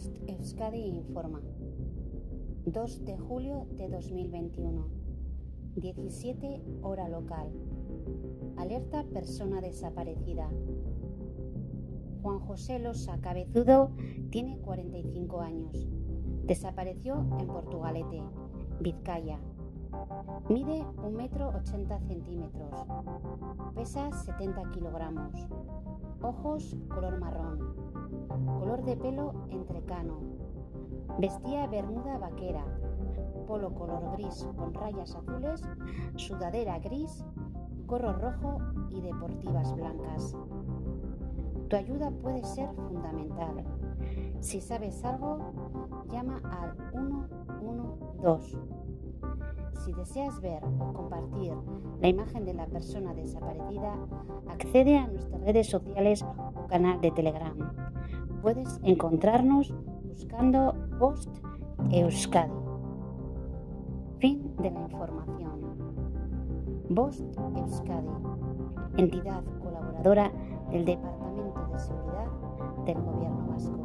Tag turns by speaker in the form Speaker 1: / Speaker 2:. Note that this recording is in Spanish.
Speaker 1: Post Euskadi informa. 2 de julio de 2021. 17 hora local. Alerta persona desaparecida. Juan José Losa Cabezudo tiene 45 años. Desapareció en Portugalete, Vizcaya. Mide 1 metro 80 centímetros. Pesa 70 kilogramos. Ojos color marrón. Color de pelo entrecano. Vestía bermuda vaquera. Polo color gris con rayas azules. Sudadera gris. Gorro rojo y deportivas blancas. Tu ayuda puede ser fundamental. Si sabes algo, llama al 112. Si deseas ver o compartir la imagen de la persona desaparecida, accede a nuestras redes sociales o canal de Telegram. Puedes encontrarnos buscando Post Euskadi. Fin de la información. Post Euskadi, entidad colaboradora del Departamento de Seguridad del Gobierno Vasco.